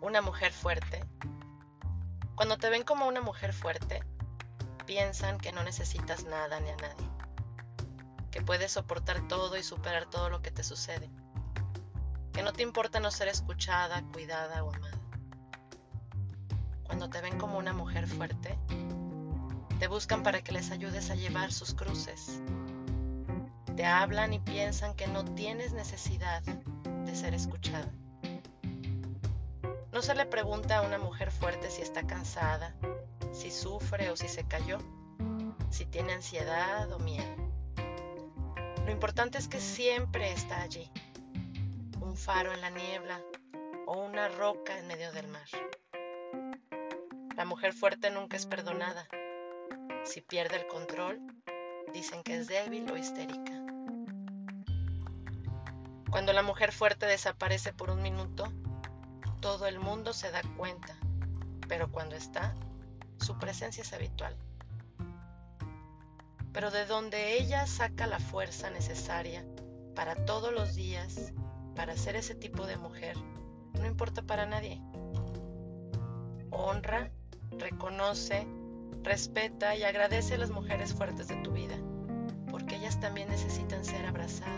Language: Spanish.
una mujer fuerte. Cuando te ven como una mujer fuerte, piensan que no necesitas nada ni a nadie, que puedes soportar todo y superar todo lo que te sucede, que no te importa no ser escuchada, cuidada o amada. Cuando te ven como una mujer fuerte, te buscan para que les ayudes a llevar sus cruces. Te hablan y piensan que no tienes necesidad de ser escuchada. No se le pregunta a una mujer fuerte si está cansada, si sufre o si se cayó, si tiene ansiedad o miedo. Lo importante es que siempre está allí, un faro en la niebla o una roca en medio del mar. La mujer fuerte nunca es perdonada. Si pierde el control, dicen que es débil o histérica. Cuando la mujer fuerte desaparece por un minuto, todo el mundo se da cuenta, pero cuando está, su presencia es habitual. Pero de donde ella saca la fuerza necesaria para todos los días, para ser ese tipo de mujer, no importa para nadie. Honra, reconoce, respeta y agradece a las mujeres fuertes de tu vida, porque ellas también necesitan ser abrazadas.